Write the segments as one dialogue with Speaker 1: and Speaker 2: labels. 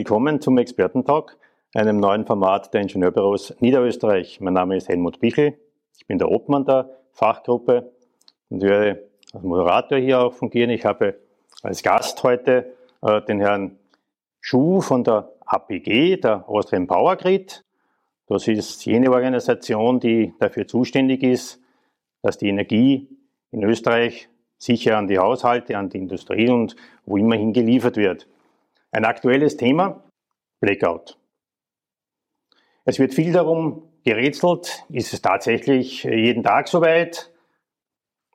Speaker 1: willkommen zum Expertentag, einem neuen Format der Ingenieurbüros Niederösterreich. Mein Name ist Helmut Bichel, ich bin der Obmann der Fachgruppe und werde als Moderator hier auch fungieren. Ich habe als Gast heute äh, den Herrn Schuh von der APG, der Austrian Power Grid. Das ist jene Organisation, die dafür zuständig ist, dass die Energie in Österreich sicher an die Haushalte, an die Industrie und wo immerhin geliefert wird. Ein aktuelles Thema, Blackout. Es wird viel darum gerätselt, ist es tatsächlich jeden Tag soweit?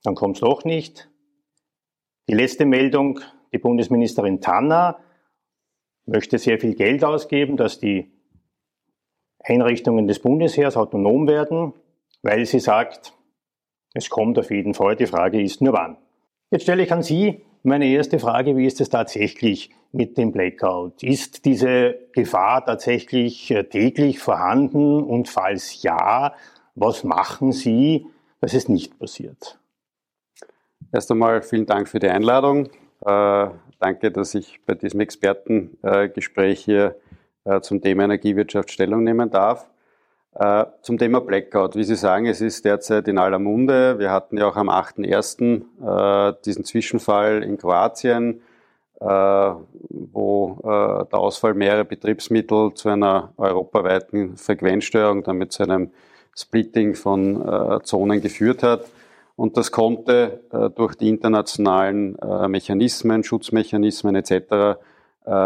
Speaker 1: Dann kommt es doch nicht. Die letzte Meldung, die Bundesministerin Tanner möchte sehr viel Geld ausgeben, dass die Einrichtungen des Bundesheers autonom werden, weil sie sagt, es kommt auf jeden Fall. Die Frage ist nur wann. Jetzt stelle ich an Sie meine erste Frage, wie ist es tatsächlich mit dem Blackout? Ist diese Gefahr tatsächlich äh, täglich vorhanden und falls ja, was machen Sie, dass es nicht passiert?
Speaker 2: Erst einmal vielen Dank für die Einladung. Äh, danke, dass ich bei diesem Expertengespräch hier äh, zum Thema Energiewirtschaft Stellung nehmen darf. Äh, zum Thema Blackout. Wie Sie sagen, es ist derzeit in aller Munde. Wir hatten ja auch am 8.1. Äh, diesen Zwischenfall in Kroatien, äh, wo der Ausfall mehrerer Betriebsmittel zu einer europaweiten Frequenzstörung, damit zu einem Splitting von Zonen geführt hat. Und das konnte durch die internationalen Mechanismen, Schutzmechanismen etc.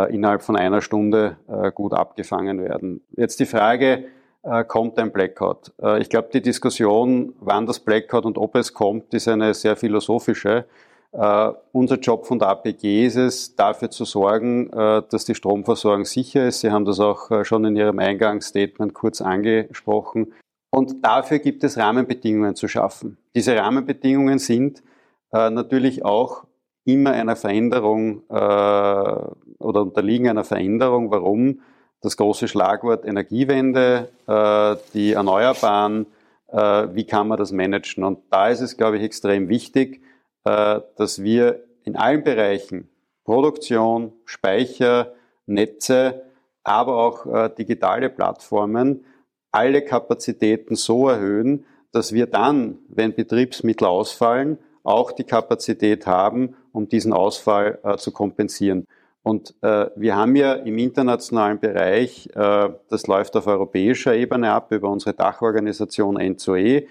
Speaker 2: innerhalb von einer Stunde gut abgefangen werden. Jetzt die Frage, äh, kommt ein Blackout. Äh, ich glaube, die Diskussion, wann das Blackout und ob es kommt, ist eine sehr philosophische. Uh, unser Job von der APG ist es, dafür zu sorgen, uh, dass die Stromversorgung sicher ist. Sie haben das auch uh, schon in Ihrem Eingangsstatement kurz angesprochen. Und dafür gibt es Rahmenbedingungen zu schaffen. Diese Rahmenbedingungen sind natürlich auch immer einer Veränderung oder unterliegen einer Veränderung. Warum? das große Schlagwort Energiewende, die Erneuerbaren, wie kann man das managen? Und da ist es, glaube ich, extrem wichtig, dass wir in allen Bereichen Produktion, Speicher, Netze, aber auch digitale Plattformen alle Kapazitäten so erhöhen, dass wir dann, wenn Betriebsmittel ausfallen, auch die Kapazität haben, um diesen Ausfall zu kompensieren. Und äh, wir haben ja im internationalen Bereich, äh, das läuft auf europäischer Ebene ab, über unsere Dachorganisation N2E,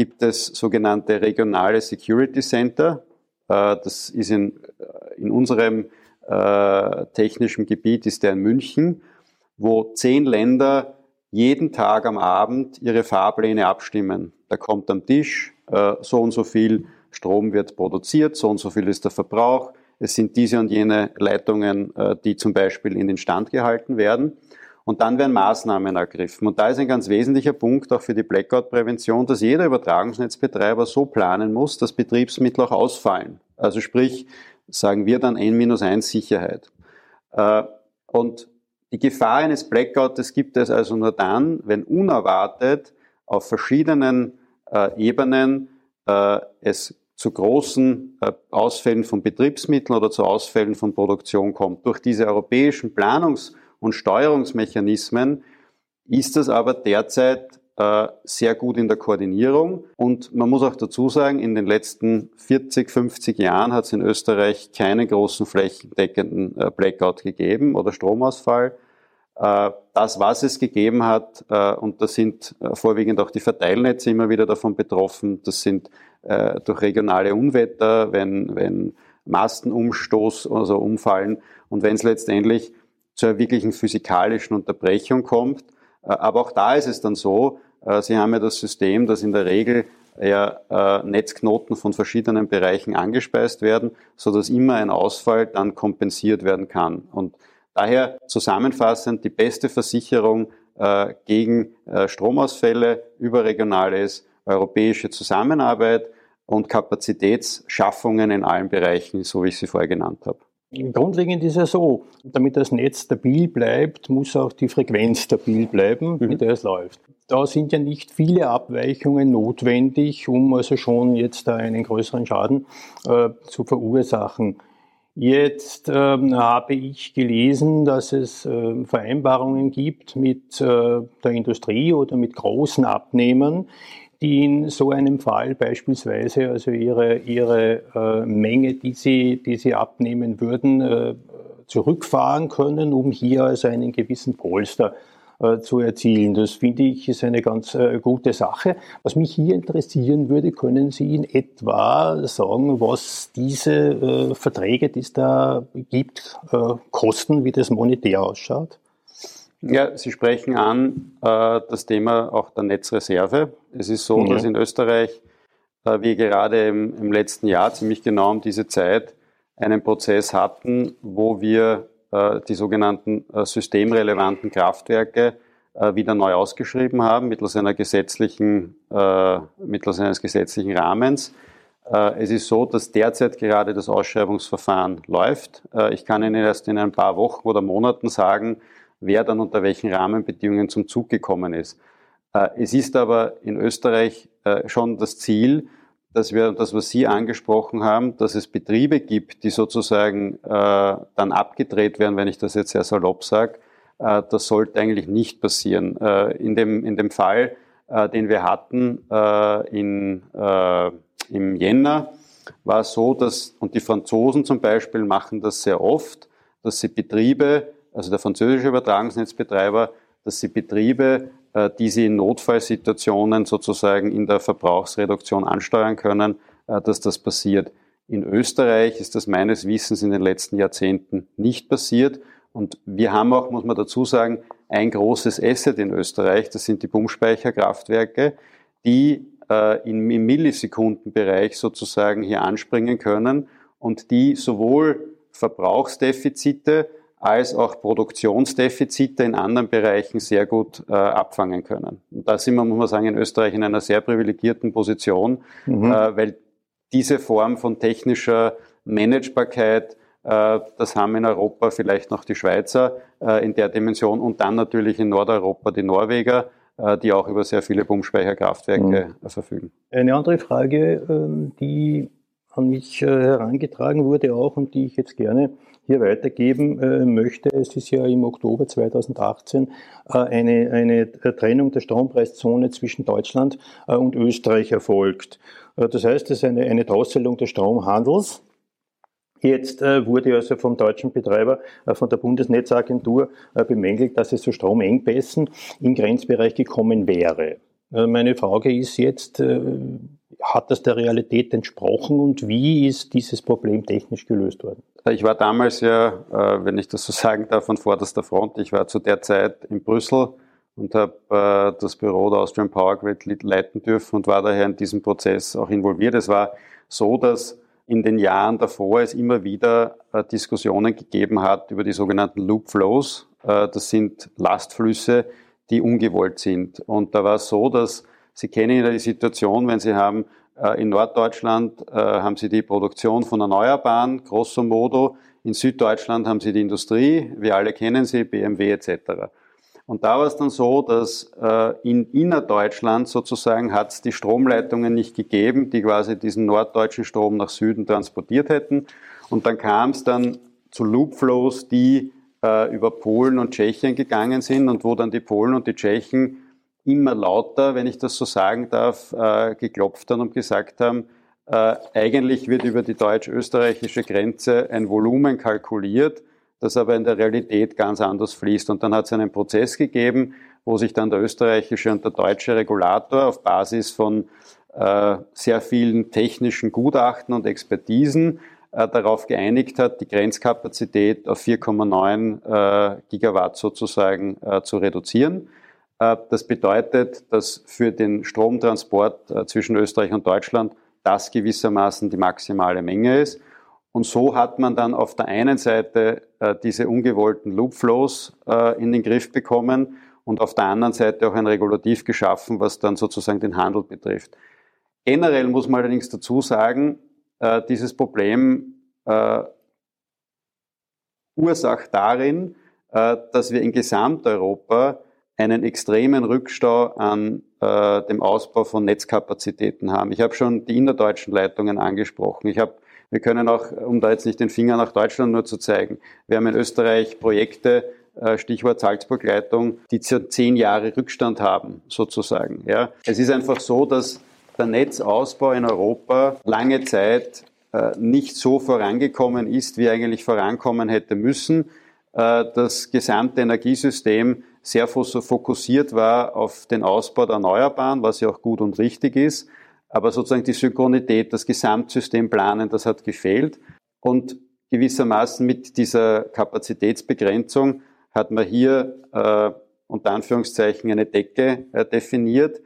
Speaker 2: gibt es sogenannte regionale Security Center. Äh, das ist in, äh, in unserem äh, technischen Gebiet, ist der in München, wo zehn Länder jeden Tag am Abend ihre Fahrpläne abstimmen. Da kommt am Tisch, so und so viel Strom wird produziert, so und so viel ist der Verbrauch, es sind diese und jene Leitungen, die zum Beispiel in den Stand gehalten werden. Und dann werden Maßnahmen ergriffen. Und da ist ein ganz wesentlicher Punkt auch für die Blackout-Prävention, dass jeder Übertragungsnetzbetreiber so planen muss, dass Betriebsmittel auch ausfallen. Also sprich, sagen wir dann N-1 Sicherheit. Äh, und die Gefahr eines Blackouts gibt es also nur dann, wenn unerwartet auf verschiedenen äh, Ebenen es zu großen äh, Ausfällen von Betriebsmitteln oder zu Ausfällen von Produktion kommt. Durch diese europäischen Planungs- und Steuerungsmechanismen ist das aber derzeit äh, sehr gut in der Koordinierung. Und man muss auch dazu sagen, in den letzten 40, 50 Jahren hat es in Österreich keinen großen flächendeckenden äh, Blackout gegeben oder Stromausfall. Das, was es gegeben hat, und da sind vorwiegend auch die Verteilnetze immer wieder davon betroffen, das sind äh, durch regionale Unwetter, wenn, wenn Masten umstoßen, also umfallen und wenn es letztendlich zu einer wirklichen physikalischen Unterbrechung kommt. Äh, aber auch da ist es dann so, äh, Sie haben ja das System, dass in der Regel ja, äh, Netzknoten von verschiedenen Bereichen angespeist werden, so dass immer ein Ausfall dann kompensiert werden kann. Und daher zusammenfassend die beste Versicherung gegen Stromausfälle überregional ist, europäische Zusammenarbeit und Kapazitätsschaffungen in allen Bereichen, so wie ich sie vorher genannt habe.
Speaker 1: Grundlegend ist ja so, damit das Netz stabil bleibt, muss auch die Frequenz stabil bleiben, mhm. mit der es läuft. Da sind ja nicht viele Abweichungen notwendig, um also schon jetzt einen größeren Schaden äh, zu verursachen. Jetzt ähm, habe ich gelesen, dass es äh, Vereinbarungen gibt mit äh, der Industrie oder mit großen Abnehmern, die in so einem Fall beispielsweise also ihre, ihre äh, Menge, die sie, die sie abnehmen würden, äh, zurückfahren können, um hier also einen gewissen Polster äh, zu erzielen. Das finde ich ist eine ganz äh, gute Sache. Was mich hier interessieren würde, können Sie in etwa sagen, was diese äh, Verträge, die es da gibt, äh, kosten, wie das monetär ausschaut?
Speaker 2: Ja, Sie sprechen an äh, das Thema auch der Netzreserve. Es ist so, ja. dass in Österreich äh, wir gerade im, im, letzten Jahr ziemlich genau um diese Zeit einen Prozess hatten, wo wir äh, die sogenannten äh, systemrelevanten Kraftwerke äh, wieder neu ausgeschrieben haben mittels einer gesetzlichen, mittels eines gesetzlichen Rahmens. Es ist so, dass derzeit gerade das Ausschreibungsverfahren läuft. Ich kann Ihnen erst in ein paar Wochen oder Monaten sagen, wer dann unter welchen Rahmenbedingungen zum Zug gekommen ist. Es ist aber in Österreich schon das Ziel, dass wir das, was Sie angesprochen haben, dass es Betriebe gibt, die sozusagen äh, dann abgedreht werden, wenn ich das jetzt sehr salopp sage, äh, das sollte eigentlich nicht passieren. Äh, in, dem, in dem Fall, äh, den wir hatten äh, in, äh, im Jänner, war es so, dass, und die Franzosen zum Beispiel machen das sehr oft, dass sie Betriebe, also der französische Übertragungsnetzbetreiber, dass sie Betriebe äh, die sie in Notfallsituationen sozusagen in der Verbrauchsreduktion ansteuern können, äh, dass das passiert. In Österreich ist das meines Wissens in den letzten Jahrzehnten nicht passiert. Und wir haben auch, muss man dazu sagen, ein großes Asset in Österreich, das sind die Pumpspeicherkraftwerke, die äh, im Millisekundenbereich sozusagen hier anspringen können und die sowohl Verbrauchsdefizite als auch Produktionsdefizite in anderen Bereichen sehr gut äh, abfangen können. Und da sind wir, muss man sagen, in Österreich in einer sehr privilegierten Position, mhm. äh, weil diese Form von technischer Managebarkeit, äh, das haben in Europa vielleicht noch die Schweizer äh, in der Dimension und dann natürlich in Nordeuropa die Norweger, äh, die auch über sehr viele Pumpspeicherkraftwerke mhm. verfügen.
Speaker 1: Eine andere Frage, ähm, die an mich äh, herangetragen wurde auch und die ich jetzt gerne hier weitergeben äh, möchte. Es ist ja im Oktober 2018 äh, eine, eine Trennung der Strompreiszone zwischen Deutschland und Österreich erfolgt. Das heißt, es ist eine, eine Drosselung des Stromhandels. Jetzt äh, wurde also vom deutschen Betreiber, äh, von der Bundesnetzagentur äh, bemängelt, dass es zu Stromengpässen im Grenzbereich gekommen wäre. meine Frage ist jetzt, hat das der Realität entsprochen und wie ist dieses Problem technisch gelöst worden?
Speaker 2: Ich war damals ja, äh, wenn ich das so sagen darf, von vorderster Front. Ich war zu der Zeit in Brüssel und habe äh, das Büro der Austrian Power Grid leiten dürfen und war daher in diesem Prozess auch involviert. Es war so, dass in den Jahren davor es immer wieder äh, Diskussionen gegeben hat über die sogenannten Loop Flows. Das sind Lastflüsse, die ungewollt sind. Und da war es so, dass Sie kennen ja die Situation, wenn Sie haben äh, in Norddeutschland äh, haben Sie die Produktion von Erneuerbaren, grosso modo. In Süddeutschland haben Sie die Industrie, wir alle kennen sie, BMW etc. Und da war es dann so, dass äh, in innerdeutschland sozusagen hat es die Stromleitungen nicht gegeben, die quasi diesen norddeutschen Strom nach Süden transportiert hätten. Und dann kam es dann zu Loopflows, die über Polen und Tschechien gegangen sind und wo dann die Polen und die Tschechen immer lauter, wenn ich das so sagen darf, äh, geklopft haben und gesagt haben, äh, eigentlich wird über die deutsch-österreichische Grenze ein Volumen kalkuliert, das aber in der Realität ganz anders fließt. Und dann hat es einen Prozess gegeben, wo sich dann der österreichische und der deutsche Regulator auf Basis von äh, sehr vielen technischen Gutachten und Expertisen darauf geeinigt hat, die Grenzkapazität auf 4,9 äh, Gigawatt sozusagen zu reduzieren. Äh, das bedeutet, dass für den Stromtransport äh, zwischen Österreich und Deutschland das gewissermaßen die maximale Menge ist. Und so hat man dann auf der einen Seite äh, diese ungewollten Loopflows in den Griff bekommen und auf der anderen Seite auch ein Regulativ geschaffen, was dann sozusagen den Handel betrifft. Generell muss man allerdings dazu sagen, dieses Problem ursacht darin, dass wir in Gesamteuropa einen extremen Rückstau an äh, dem Ausbau von Netzkapazitäten haben. Ich habe schon die innerdeutschen Leitungen angesprochen. Ich habe Wir können auch, um da jetzt nicht den Finger nach Deutschland nur zu zeigen, wir haben in Österreich Projekte, äh, Stichwort Salzburgleitung, die zehn Jahre Rückstand haben, sozusagen. Ja. Es ist einfach so, dass der Netzausbau in Europa lange Zeit äh, nicht so vorangekommen ist, wie eigentlich vorankommen hätte müssen. Äh, das gesamte Energiesystem sehr fokussiert war auf den Ausbau der Erneuerbaren, was ja auch gut und richtig ist. Aber sozusagen die Synchronität, das Gesamtsystem planen, das hat gefehlt. Und gewissermaßen mit dieser Kapazitätsbegrenzung hat man hier äh, unter Anführungszeichen eine Decke äh, definiert,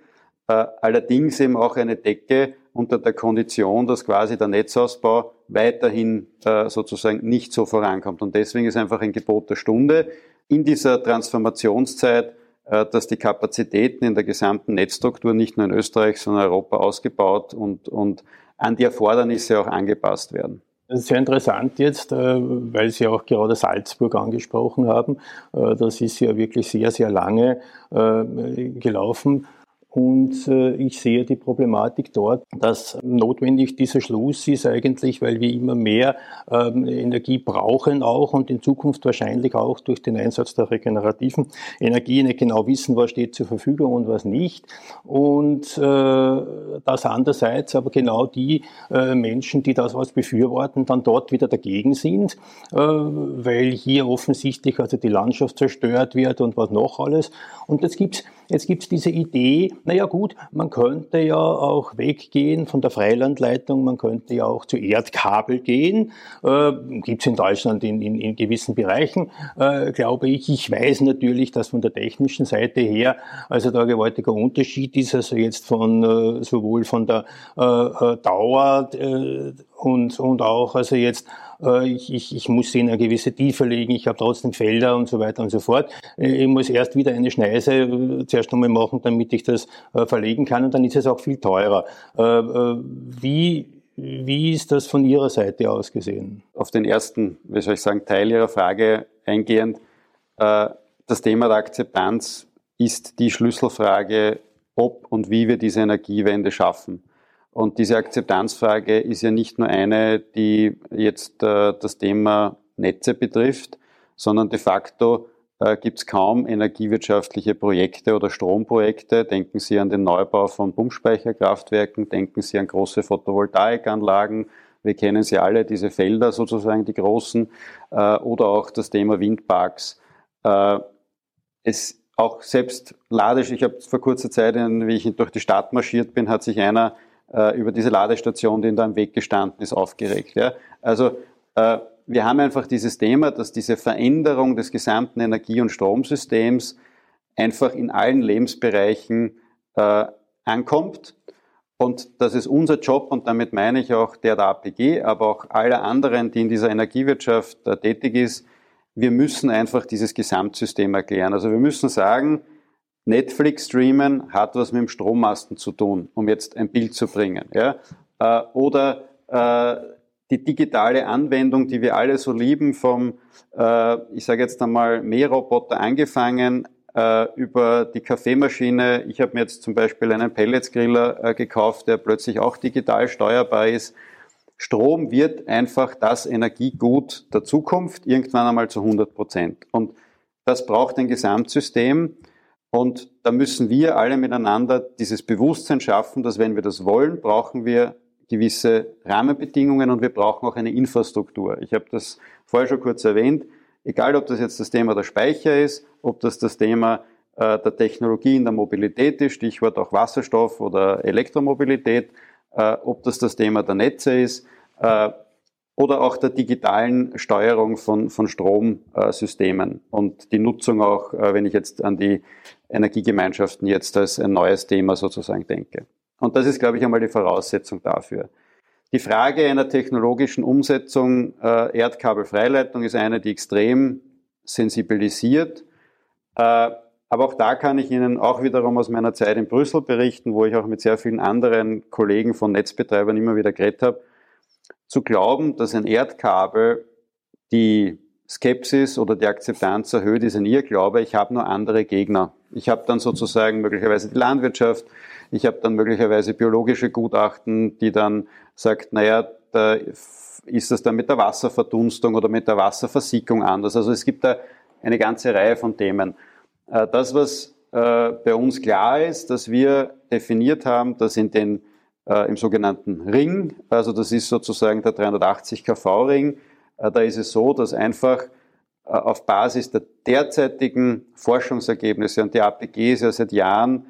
Speaker 2: äh, allerdings eben auch eine Decke unter der Kondition, dass quasi der Netzausbau weiterhin äh, sozusagen nicht so vorankommt. Und deswegen ist einfach ein Gebot der Stunde in dieser Transformationszeit, äh, dass die Kapazitäten in der gesamten Netzstruktur nicht nur in Österreich, sondern in Europa ausgebaut und, und an die Erfordernisse auch angepasst werden.
Speaker 1: Das ist sehr interessant jetzt, äh, weil Sie auch gerade Salzburg angesprochen haben. Äh, das ist ja wirklich sehr, sehr lange gelaufen. Und äh, ich sehe die Problematik dort, dass notwendig dieser Schluss ist eigentlich, weil wir immer mehr ähm, Energie brauchen auch und in Zukunft wahrscheinlich auch durch den Einsatz der regenerativen Energie nicht genau wissen, was steht zur Verfügung und was nicht. Und äh, das andererseits aber genau die äh, Menschen, die das was befürworten, dann dort wieder dagegen sind, weil hier offensichtlich also die Landschaft zerstört wird und was noch alles. Und jetzt gibt's jetzt gibt's diese Idee, naja gut, man könnte ja auch weggehen von der Freilandleitung, man könnte ja auch zu Erdkabel gehen. Äh, Gibt es in Deutschland in, in, in gewissen Bereichen, äh, glaube ich. Ich weiß natürlich, dass von der technischen Seite her, also da gewaltiger Unterschied ist, also jetzt von äh, sowohl von der äh, äh Dauer äh, und, und auch also jetzt ich, ich, ich muss sie in eine gewisse Tiefe legen, ich habe trotzdem Felder und so weiter und so fort. Äh, ich muss erst wieder eine Schneise äh, zuerst einmal machen, damit ich das verlegen kann und dann ist es auch viel teurer. Wie, wie ist das von Ihrer Seite aus gesehen?
Speaker 2: Auf den ersten, wie soll ich sagen, Teil Ihrer Frage eingehend. Das Thema der Akzeptanz ist die Schlüsselfrage, ob und wie wir diese Energiewende schaffen. Und diese Akzeptanzfrage ist ja nicht nur eine, die jetzt äh, das Thema Netze betrifft, sondern de facto äh, gibt es kaum energiewirtschaftliche Projekte oder Stromprojekte. Denken Sie an den Neubau von Pumpspeicherkraftwerken, denken Sie an große Photovoltaikanlagen. Wir kennen sie alle, diese Felder sozusagen, die großen, äh, oder auch das Thema Windparks. Es auch selbst Ladisch, ich habe vor kurzer Zeit, wie ich durch die Stadt marschiert bin, hat sich einer äh, über diese Ladestation, die in am Weg gestanden ist, aufgeregt. Ja? Also äh, wir haben einfach dieses Thema, dass diese Veränderung des gesamten Energie- und Stromsystems einfach in allen Lebensbereichen äh, ankommt und das ist unser Job und damit meine ich auch der der APG, aber auch aller anderen, die in dieser Energiewirtschaft äh, tätig ist, wir müssen einfach dieses Gesamtsystem erklären. Also wir müssen sagen, Netflix streamen hat was mit dem Strommasten zu tun, um jetzt ein Bild zu bringen. Ja? Äh, oder äh, die digitale Anwendung, die wir alle so lieben, vom, äh, ich sage jetzt einmal, Mähroboter angefangen, äh, über die Kaffeemaschine. Ich habe mir jetzt zum Beispiel einen Pelletsgriller äh, gekauft, der plötzlich auch digital steuerbar ist. Strom wird einfach das Energiegut der Zukunft, irgendwann einmal zu 100 Prozent. Und das braucht ein Gesamtsystem. Und da müssen wir alle miteinander dieses Bewusstsein schaffen, dass wenn wir das wollen, brauchen wir gewisse Rahmenbedingungen und wir brauchen auch eine Infrastruktur. Ich habe das vorher schon kurz erwähnt. Egal, ob das jetzt das Thema der Speicher ist, ob das das Thema äh, der Technologie in der Mobilität ist, Stichwort auch Wasserstoff oder Elektromobilität, äh, ob das das Thema der Netze ist, äh, oder auch der digitalen Steuerung von, von Stromsystemen und die Nutzung auch, äh, wenn ich jetzt an die Energiegemeinschaften jetzt als ein neues Thema sozusagen denke. Und das ist, glaube ich, einmal die Voraussetzung dafür. Die Frage einer technologischen Umsetzung äh, Erdkabelfreileitung ist eine, die extrem sensibilisiert. Äh, aber auch da kann ich Ihnen auch wiederum aus meiner Zeit in Brüssel berichten, wo ich auch mit sehr vielen anderen Kollegen von Netzbetreibern immer wieder geredet habe zu glauben, dass ein Erdkabel die Skepsis oder die Akzeptanz erhöht, ist ein Irrglaube. Ich habe nur andere Gegner. Ich habe dann sozusagen möglicherweise die Landwirtschaft, ich habe dann möglicherweise biologische Gutachten, die dann sagt, naja, der ist das dann mit der Wasserverdunstung oder mit der Wasserversickung anders? Also es gibt da eine ganze Reihe von Themen. Äh, das, was äh, bei uns klar ist, dass wir definiert haben, dass in den äh, im sogenannten Ring, also das ist sozusagen der 380 kV Ring, da ist es so, dass einfach auf Basis der derzeitigen Forschungsergebnisse und die APG ist ja seit Jahren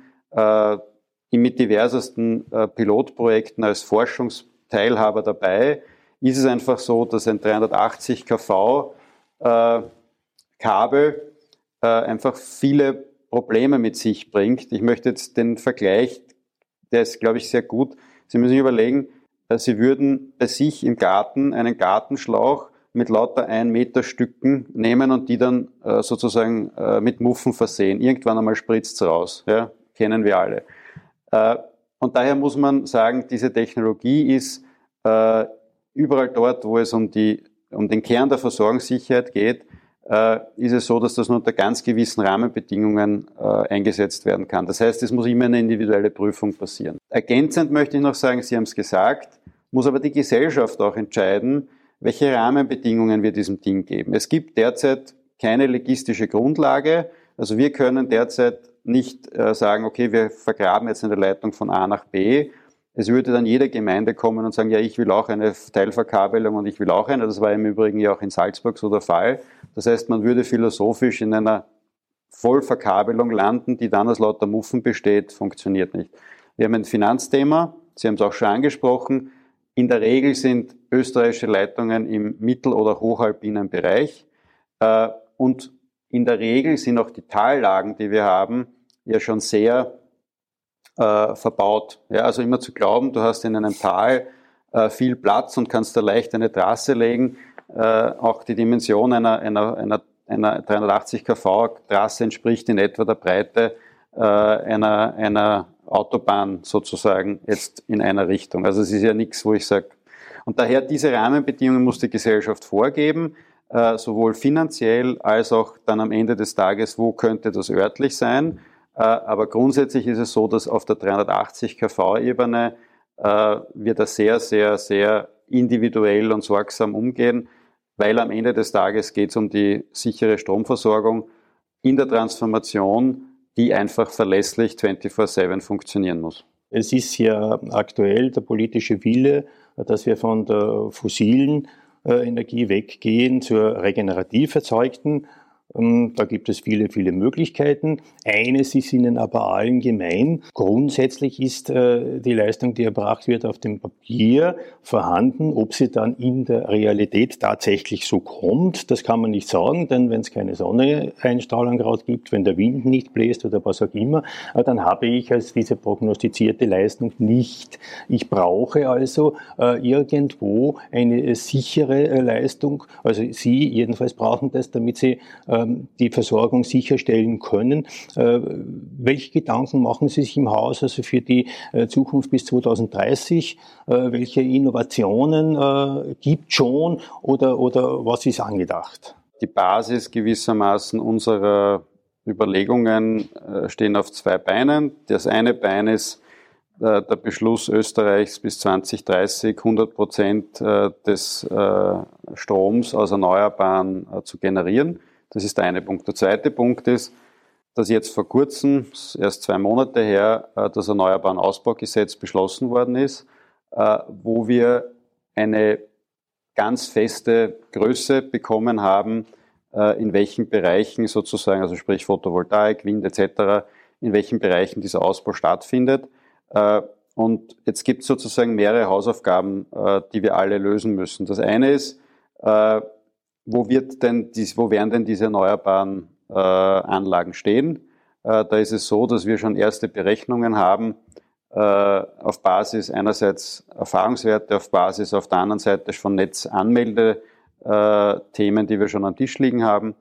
Speaker 2: mit diversesten Pilotprojekten als Forschungsteilhaber dabei, ist es einfach so, dass ein 380 kV Kabel äh, einfach viele Probleme mit sich bringt. Ich möchte jetzt den Vergleich, der ist, glaube ich, sehr gut. Sie müssen sich überlegen, äh, Sie würden bei sich im Garten einen Gartenschlauch mit lauter ein Meter Stücken nehmen und die dann äh, sozusagen äh, mit Muffen versehen. Irgendwann einmal spritzt es raus. Ja? Kennen wir alle. Äh, und daher muss man sagen, diese Technologie ist äh, überall dort, wo es um, die, um den Kern der Versorgungssicherheit geht, äh, ist es so, dass das nur unter ganz gewissen Rahmenbedingungen äh, eingesetzt werden kann. Das heißt, es muss immer eine individuelle Prüfung passieren. Ergänzend möchte ich noch sagen, Sie haben es gesagt, muss aber die Gesellschaft auch entscheiden, welche Rahmenbedingungen wir diesem Ding geben. Es gibt derzeit keine logistische Grundlage. Also wir können derzeit nicht äh, sagen, okay, wir vergraben jetzt eine Leitung von A nach B, es würde dann jede Gemeinde kommen und sagen, ja, ich will auch eine Teilverkabelung und ich will auch eine. Das war im Übrigen ja auch in Salzburg so der Fall. Das heißt, man würde philosophisch in einer Vollverkabelung landen, die dann aus lauter Muffen besteht, funktioniert nicht. Wir haben ein Finanzthema, Sie haben es auch schon angesprochen. In der Regel sind österreichische Leitungen im mittel- oder hochalpinen Bereich. Äh, und in der Regel sind auch die Tallagen, die wir haben, ja schon sehr äh, verbaut. Ja, also immer zu glauben, du hast in einem Tal äh, viel Platz und kannst da leicht eine Trasse legen. Auch die Dimension einer, einer, einer, einer 380 kV Trasse entspricht in etwa der Breite äh, einer, einer Autobahn sozusagen jetzt in einer Richtung. Also es ist ja nichts, wo ich sage. Und daher diese Rahmenbedingungen muss die Gesellschaft vorgeben, äh, sowohl finanziell als auch dann am Ende des Tages, wo könnte das örtlich sein. Äh, aber grundsätzlich ist es so, dass auf der 380 kV-Ebene äh, wir da sehr, sehr, sehr individuell und sorgsam umgehen, weil am Ende des Tages geht es um die sichere Stromversorgung in der Transformation, die einfach verlässlich 24-7 funktionieren muss.
Speaker 1: Es ist ja aktuell der politische Wille, dass wir von der fossilen äh, Energie weggehen zur regenerativ erzeugten da gibt es viele, viele Möglichkeiten. Eines ist ihnen aber allen gemein. Grundsätzlich ist äh, die Leistung, die erbracht wird, auf dem Papier vorhanden. Ob sie dann in der Realität tatsächlich so kommt, das kann man nicht sagen, denn wenn es keine Sonneneinstrahlung gerade gibt, wenn der Wind nicht bläst oder was auch immer, äh, dann habe ich als diese prognostizierte Leistung nicht. Ich brauche also äh, irgendwo eine sichere Leistung. Also Sie jedenfalls brauchen das, damit Sie ähm, die Versorgung sicherstellen können. Äh, welche Gedanken machen Sie sich im Haus also für die äh, Zukunft bis 2030? Äh, welche Innovationen gibt schon oder, oder was ist angedacht?
Speaker 2: Die Basis gewissermaßen unserer Überlegungen stehen auf zwei Beinen. Das eine Bein ist der Beschluss Österreichs bis 2030 100 Prozent des Stroms aus Erneuerbaren zu generieren. Das ist der eine Punkt. Der zweite Punkt ist, dass jetzt vor kurzem, erst zwei Monate her, äh, das Erneuerbaren Ausbaugesetz beschlossen worden ist, äh, wo wir eine ganz feste Größe bekommen haben, äh, in welchen Bereichen sozusagen, also sprich Photovoltaik, Wind etc., in welchen Bereichen dieser Ausbau stattfindet. Und jetzt gibt es sozusagen mehrere Hausaufgaben, die wir alle lösen müssen. Das eine ist, wo, wird denn dies, wo werden denn diese erneuerbaren äh, Anlagen stehen? Äh, da ist es so, dass wir schon erste Berechnungen haben äh, auf Basis einerseits Erfahrungswerte, auf Basis auf der anderen Seite von Netzanmeldethemen, äh, die wir schon am Tisch liegen haben,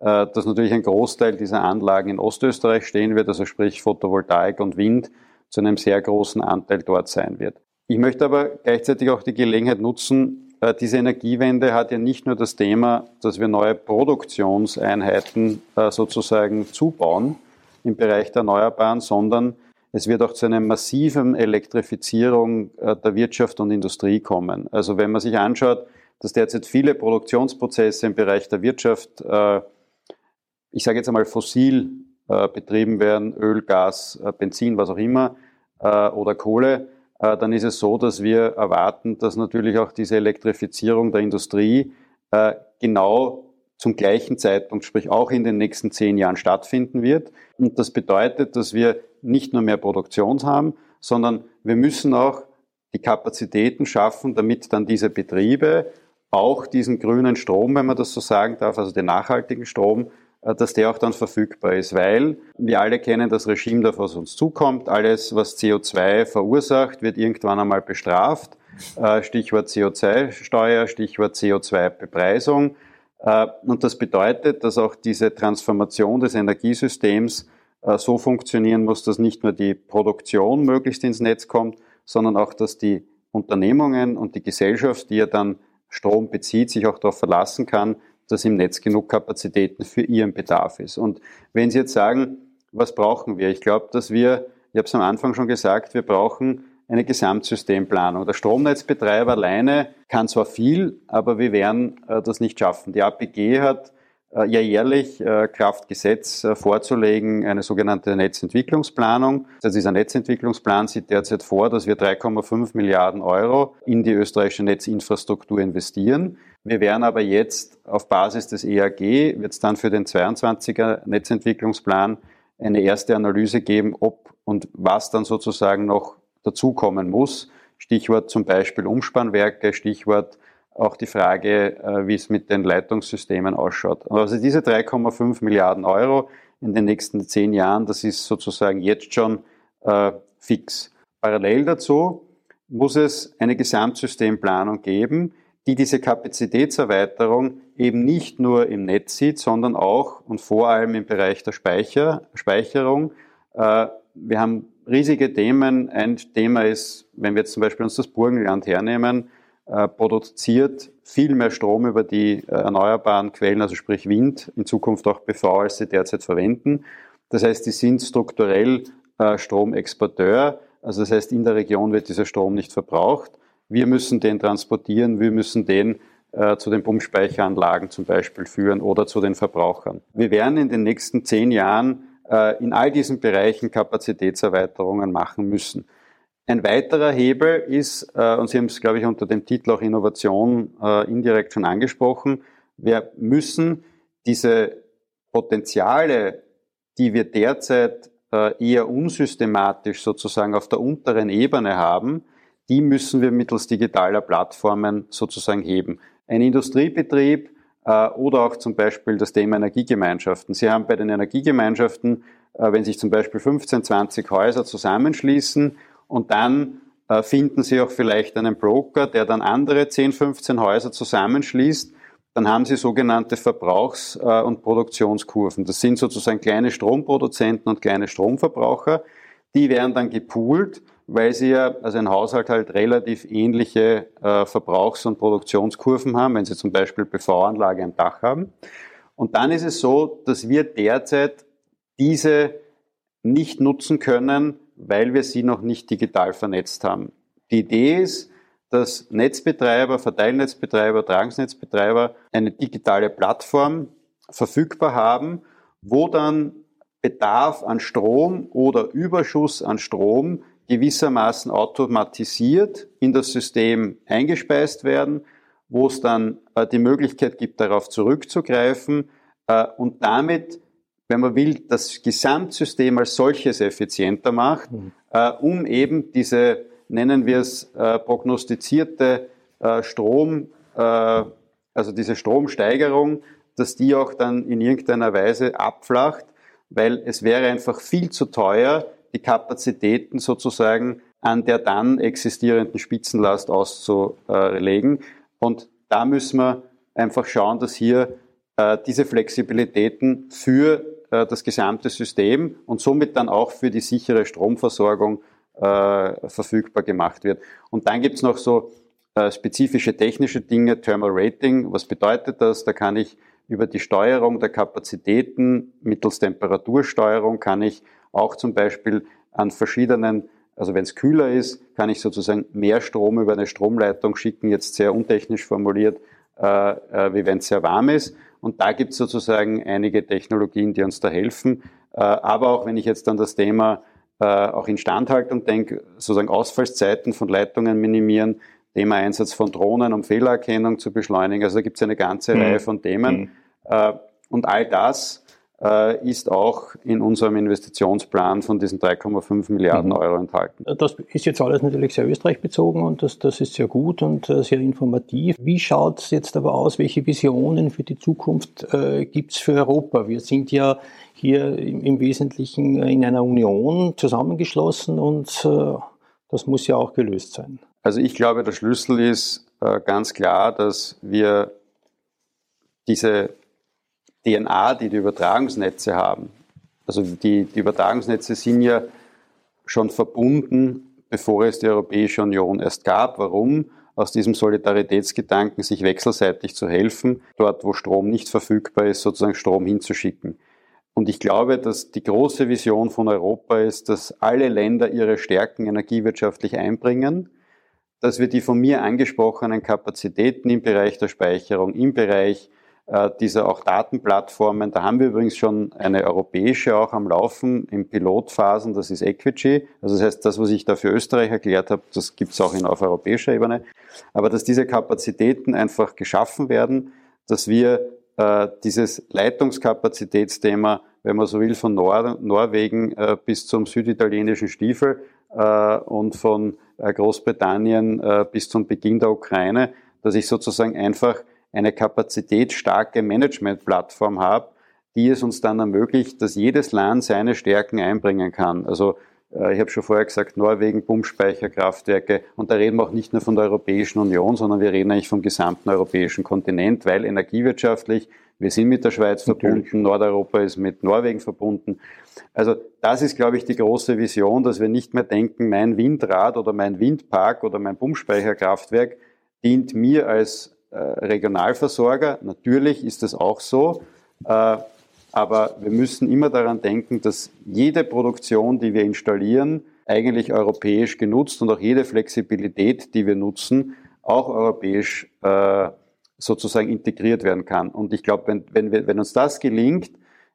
Speaker 2: äh, dass natürlich ein Großteil dieser Anlagen in Ostösterreich stehen wird, also sprich Photovoltaik und Wind zu einem sehr großen Anteil dort sein wird. Ich möchte aber gleichzeitig auch die Gelegenheit nutzen, diese Energiewende hat ja nicht nur das Thema, dass wir neue Produktionseinheiten äh, sozusagen zubauen im Bereich der Erneuerbaren, sondern es wird auch zu einer massiven Elektrifizierung äh, der Wirtschaft und Industrie kommen. Also wenn man sich anschaut, dass derzeit viele Produktionsprozesse im Bereich der Wirtschaft, äh, ich sage jetzt einmal fossil äh, betrieben werden, Öl, Gas, äh, Benzin, was auch immer, äh, oder Kohle, äh, dann ist es so, dass wir erwarten, dass natürlich auch diese Elektrifizierung der Industrie äh, genau zum gleichen Zeitpunkt, sprich auch in den nächsten zehn Jahren stattfinden wird. Und das bedeutet, dass wir nicht nur mehr Produktion haben, sondern wir müssen auch die Kapazitäten schaffen, damit dann diese Betriebe auch diesen grünen Strom, wenn man das so sagen darf, also den nachhaltigen Strom, äh, dass der auch dann verfügbar ist, weil wir alle kennen das Regime, das was uns zukommt. Alles, was CO2 verursacht, wird irgendwann einmal bestraft. Äh, Stichwort CO2-Steuer, Stichwort CO2-Bepreisung. Äh, und das bedeutet, dass auch diese Transformation des Energiesystems so funktionieren muss, dass nicht nur die Produktion möglichst ins Netz kommt, sondern auch, dass die Unternehmungen und die Gesellschaft, die ja dann Strom bezieht, sich auch darauf verlassen kann, dass im Netz genug Kapazitäten für ihren Bedarf ist. Und wenn Sie jetzt sagen, was brauchen wir? Ich glaube, dass wir, ich habe es am Anfang schon gesagt, wir brauchen eine Gesamtsystemplanung. Der Stromnetzbetreiber alleine kann zwar viel, aber wir werden äh, das nicht schaffen. Die APG hat ja jährlich äh, Kraftgesetz äh, vorzulegen, eine sogenannte Netzentwicklungsplanung. Also dieser Netzentwicklungsplan sieht derzeit vor, dass wir 3,5 Milliarden Euro in die österreichische Netzinfrastruktur investieren. Wir werden aber jetzt auf Basis des EAG, wird es dann für den 22er Netzentwicklungsplan eine erste Analyse geben, ob und was dann sozusagen noch dazukommen muss. Stichwort zum Beispiel Umspannwerke, Stichwort auch die Frage, äh, wie es mit den Leitungssystemen ausschaut. Also diese 3,5 Milliarden Euro in den nächsten zehn Jahren, das ist sozusagen jetzt schon äh, fix. Parallel dazu muss es eine Gesamtsystemplanung geben, die diese Kapazitätserweiterung eben nicht nur im Netz sieht, sondern auch und vor allem im Bereich der Speicher, Speicherung. Äh, wir haben riesige Themen. Ein Thema ist, wenn wir jetzt zum Beispiel uns das Burgenland hernehmen, produziert viel mehr Strom über die äh, erneuerbaren Quellen, also sprich Wind, in Zukunft auch PV, als sie derzeit verwenden. Das heißt, die sind strukturell äh, Stromexporteur. Also das heißt, in der Region wird dieser Strom nicht verbraucht. Wir müssen den transportieren, wir müssen den äh, zu den Pumpspeicheranlagen zum Beispiel führen oder zu den Verbrauchern. Wir werden in den nächsten zehn Jahren äh, in all diesen Bereichen Kapazitätserweiterungen machen müssen. Ein weiterer Hebel ist, äh, und Sie haben es, glaube ich, unter dem Titel auch Innovation äh, indirekt schon angesprochen, wir müssen diese Potenziale, die wir derzeit äh, eher unsystematisch sozusagen auf der unteren Ebene haben, die müssen wir mittels digitaler Plattformen sozusagen heben. Ein Industriebetrieb oder auch zum Beispiel das Thema Energiegemeinschaften. Sie haben bei den Energiegemeinschaften, wenn sich zum Beispiel 15, 20 Häuser zusammenschließen, und dann äh, finden Sie auch vielleicht einen Broker, der dann andere 10, 15 Häuser zusammenschließt. Dann haben Sie sogenannte Verbrauchs- äh, und Produktionskurven. Das sind sozusagen kleine Stromproduzenten und kleine Stromverbraucher. Die werden dann gepoolt, weil sie ja, also ein Haushalt halt relativ ähnliche äh, Verbrauchs- und Produktionskurven haben, wenn sie zum Beispiel PV-Anlage am Dach haben. Und dann ist es so, dass wir derzeit diese nicht nutzen können, weil wir sie noch nicht digital vernetzt haben. Die Idee ist, dass Netzbetreiber, Verteilnetzbetreiber, Tragungsnetzbetreiber eine digitale Plattform verfügbar haben, wo dann Bedarf an Strom oder Überschuss an Strom gewissermaßen automatisiert in das System eingespeist werden, wo es dann äh, die Möglichkeit gibt, darauf zurückzugreifen äh, und damit wenn man will, das Gesamtsystem als solches effizienter macht, mhm. äh, um eben diese, nennen wir es, äh, prognostizierte äh, Strom, äh, also diese Stromsteigerung, dass die auch dann in irgendeiner Weise abflacht, weil es wäre einfach viel zu teuer, die Kapazitäten sozusagen an der dann existierenden Spitzenlast auszulegen. Und da müssen wir einfach schauen, dass hier äh, diese Flexibilitäten für äh, das gesamte System und somit dann auch für die sichere Stromversorgung äh, verfügbar gemacht wird. Und dann gibt's noch so äh, spezifische technische Dinge, Thermal Rating. Was bedeutet das? Da kann ich über die Steuerung der Kapazitäten mittels Temperatursteuerung kann ich auch zum Beispiel an verschiedenen Also wenn es kühler ist, kann ich sozusagen mehr Strom über eine Stromleitung schicken, jetzt sehr untechnisch formuliert, äh, äh, wie wenn es sehr warm ist. Und da gibt es sozusagen einige Technologien, die uns da helfen. Äh, aber auch wenn ich jetzt an das Thema äh, auch Instandhaltung denke, sozusagen Ausfallszeiten von Leitungen minimieren, Thema Einsatz von Drohnen, um Fehlererkennung zu beschleunigen. Also da gibt es eine ganze mhm. Reihe von Themen. Mhm. Und all das ist auch in unserem Investitionsplan von diesen 3,5 Milliarden mhm. Euro enthalten.
Speaker 1: Das ist jetzt alles natürlich sehr Österreich bezogen und das, das ist sehr gut und äh, sehr informativ. Wie schaut es jetzt aber aus? Welche Visionen für die Zukunft äh, gibt es für Europa? Wir sind ja hier im, im Wesentlichen in einer Union zusammengeschlossen und äh, das muss ja auch gelöst sein.
Speaker 2: Also ich glaube, der Schlüssel ist äh, ganz klar, dass wir diese DNA, die die Übertragungsnetze haben. Also die, die Übertragungsnetze sind ja schon verbunden, bevor es die Europäische Union erst gab. Warum? Aus diesem Solidaritätsgedanken, sich wechselseitig zu helfen, dort wo Strom nicht verfügbar ist, sozusagen Strom hinzuschicken. Und ich glaube, dass die große Vision von Europa ist, dass alle Länder ihre Stärken energiewirtschaftlich einbringen, dass wir die von mir angesprochenen Kapazitäten im Bereich der Speicherung, im Bereich dieser auch Datenplattformen. Da haben wir übrigens schon eine europäische auch am Laufen in Pilotphasen, das ist Equity. Also das heißt, das, was ich da für Österreich erklärt habe, das gibt es auch in, auf europäischer Ebene. Aber dass diese Kapazitäten einfach geschaffen werden, dass wir äh, dieses Leitungskapazitätsthema, wenn man so will, von Nor Norwegen äh, bis zum süditalienischen Stiefel äh, und von äh, Großbritannien äh, bis zum Beginn der Ukraine, dass ich sozusagen einfach eine kapazitätsstarke Managementplattform habe, die es uns dann ermöglicht, dass jedes Land seine Stärken einbringen kann. Also äh, ich habe schon vorher gesagt, Norwegen, Pumpspeicherkraftwerke. Und da reden wir auch nicht nur von der Europäischen Union, sondern wir reden eigentlich vom gesamten europäischen Kontinent, weil energiewirtschaftlich, wir sind mit der Schweiz verbunden, Natürlich. Nordeuropa ist mit Norwegen verbunden. Also das ist, glaube ich, die große Vision, dass wir nicht mehr denken, mein Windrad oder mein Windpark oder mein Pumpspeicherkraftwerk dient mir als Regionalversorger. Natürlich ist das auch so. Äh, aber wir müssen immer daran denken, dass jede Produktion, die wir installieren, eigentlich europäisch genutzt und auch jede Flexibilität, die wir nutzen, auch europäisch äh, sozusagen integriert werden kann. Und ich glaube, wenn, wenn, wenn uns das gelingt,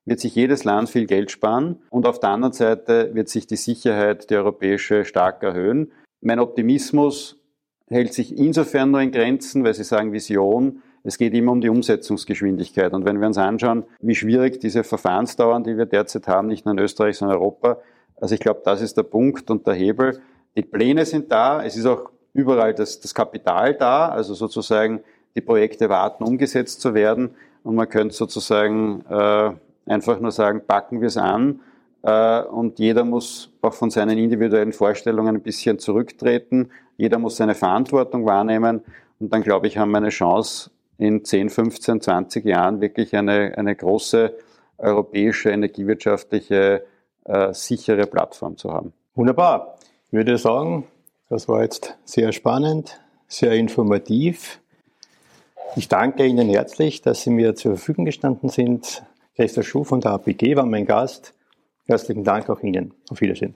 Speaker 2: wird sich jedes Land viel Geld sparen und auf der anderen Seite wird sich die Sicherheit, die europäische, stark erhöhen. Mein Optimismus hält sich insofern nur in Grenzen, weil Sie sagen Vision, es geht immer um die Umsetzungsgeschwindigkeit. Und wenn wir uns anschauen, wie schwierig diese Verfahrensdauern, die wir derzeit haben, nicht nur in Österreich, sondern in Europa, also ich glaube, das ist der Punkt und der Hebel. Die Pläne sind da, es ist auch überall das, das Kapital da, also sozusagen die Projekte warten, umgesetzt zu werden. Und man könnte sozusagen äh, einfach nur sagen, packen wir es an und jeder muss auch von seinen individuellen Vorstellungen ein bisschen zurücktreten. Jeder muss seine Verantwortung wahrnehmen. Und dann, glaube ich, haben wir eine Chance, in 10, 15, 20 Jahren wirklich eine, eine große europäische energiewirtschaftliche äh, sichere Plattform zu haben.
Speaker 1: Wunderbar. Ich würde sagen, das war jetzt sehr spannend, sehr informativ. Ich danke Ihnen herzlich, dass Sie mir zur Verfügung gestanden sind. Christoph Schuh von der APG war mein Gast. Herzlichen Dank auch Ihnen. Auf Wiedersehen.